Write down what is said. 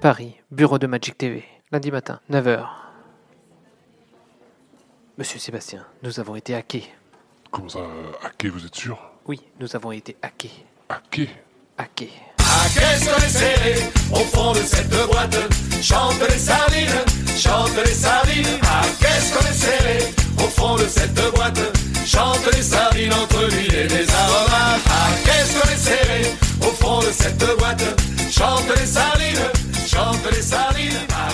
Paris, bureau de Magic TV, lundi matin, 9h. Monsieur Sébastien, nous avons été hackés. Comment ça, euh, hackés, vous êtes sûr? Oui, nous avons été hackés. Hackés? Hackés. Hackés sur les serrés, au fond de cette boîte, chante les sardines, chante les sardines. Hackés sur les serrés, au fond de cette boîte, chante les sardines entre l'huile et les aromates. Hackés sur les serrés, au fond de cette boîte, chante les sardines. salida.